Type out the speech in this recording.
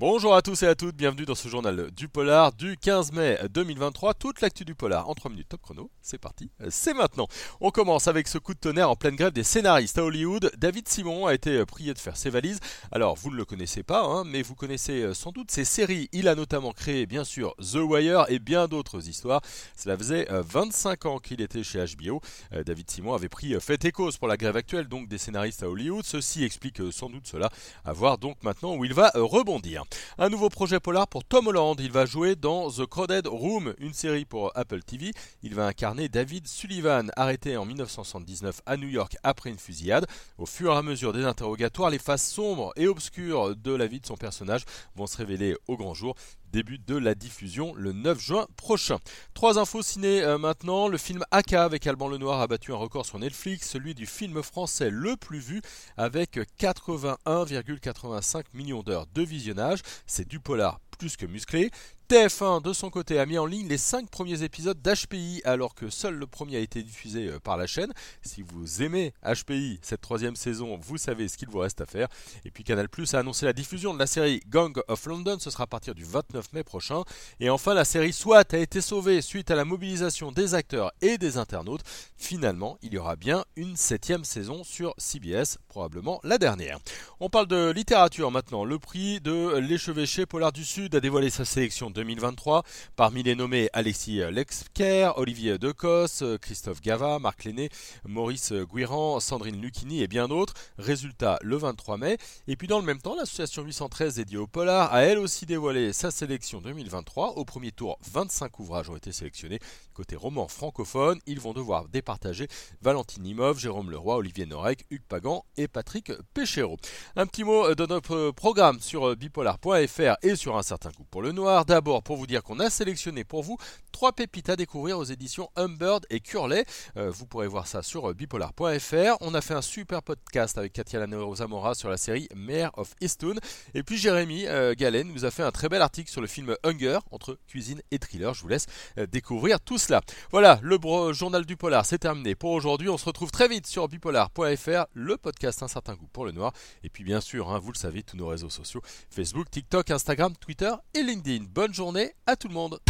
Bonjour à tous et à toutes, bienvenue dans ce journal du polar du 15 mai 2023. Toute l'actu du polar en 3 minutes top chrono. C'est parti, c'est maintenant. On commence avec ce coup de tonnerre en pleine grève des scénaristes à Hollywood. David Simon a été prié de faire ses valises. Alors vous ne le connaissez pas, hein, mais vous connaissez sans doute ses séries. Il a notamment créé bien sûr The Wire et bien d'autres histoires. Cela faisait 25 ans qu'il était chez HBO. David Simon avait pris fait et cause pour la grève actuelle des scénaristes à Hollywood. Ceci explique sans doute cela. À voir donc maintenant où il va rebondir. Un nouveau projet polar pour Tom Holland. Il va jouer dans The Crowded Room, une série pour Apple TV. Il va incarner David Sullivan, arrêté en 1979 à New York après une fusillade. Au fur et à mesure des interrogatoires, les faces sombres et obscures de la vie de son personnage vont se révéler au grand jour début de la diffusion le 9 juin prochain. Trois infos ciné euh, maintenant. Le film AK avec Alban Lenoir a battu un record sur Netflix, celui du film français le plus vu avec 81,85 millions d'heures de visionnage. C'est du polar plus que musclé. TF1 de son côté a mis en ligne les 5 premiers épisodes d'HPI alors que seul le premier a été diffusé euh, par la chaîne. Si vous aimez HPI, cette troisième saison, vous savez ce qu'il vous reste à faire. Et puis Canal Plus a annoncé la diffusion de la série Gang of London, ce sera à partir du 29 mai prochain. Et enfin la série SWAT a été sauvée suite à la mobilisation des acteurs et des internautes. Finalement, il y aura bien une septième saison sur CBS, probablement la dernière. On parle de littérature maintenant. Le prix de l'échevêché Polar du Sud a dévoilé sa sélection 2023. Parmi les nommés, Alexis Lexker, Olivier Decos, Christophe Gava, Marc Lenné, Maurice Guiran, Sandrine Lucchini et bien d'autres. Résultat le 23 mai. Et puis dans le même temps, l'association 813 dédiée au polar a elle aussi dévoilé sa sélection 2023. Au premier tour, 25 ouvrages ont été sélectionnés. Côté roman francophone, ils vont devoir départager Valentine Imov, Jérôme Leroy, Olivier Norek, Hugues Pagan et Patrick Péchéreau. Un petit mot de notre programme sur bipolar.fr et sur un certain coup pour le noir. D'abord, pour vous dire qu'on a sélectionné pour vous trois pépites à découvrir aux éditions Humbird et Curley. Euh, vous pourrez voir ça sur bipolar.fr. On a fait un super podcast avec Katia Zamora sur la série Mare of Easton. Et puis Jérémy euh, Galen nous a fait un très bel article sur le film Hunger entre cuisine et thriller. Je vous laisse euh, découvrir tout cela. Voilà, le journal du polar, c'est terminé pour aujourd'hui. On se retrouve très vite sur bipolar.fr, le podcast Un certain goût pour le noir. Et puis bien sûr, hein, vous le savez, tous nos réseaux sociaux Facebook, TikTok, Instagram, Twitter et LinkedIn. Bonne Bonne journée à tout le monde.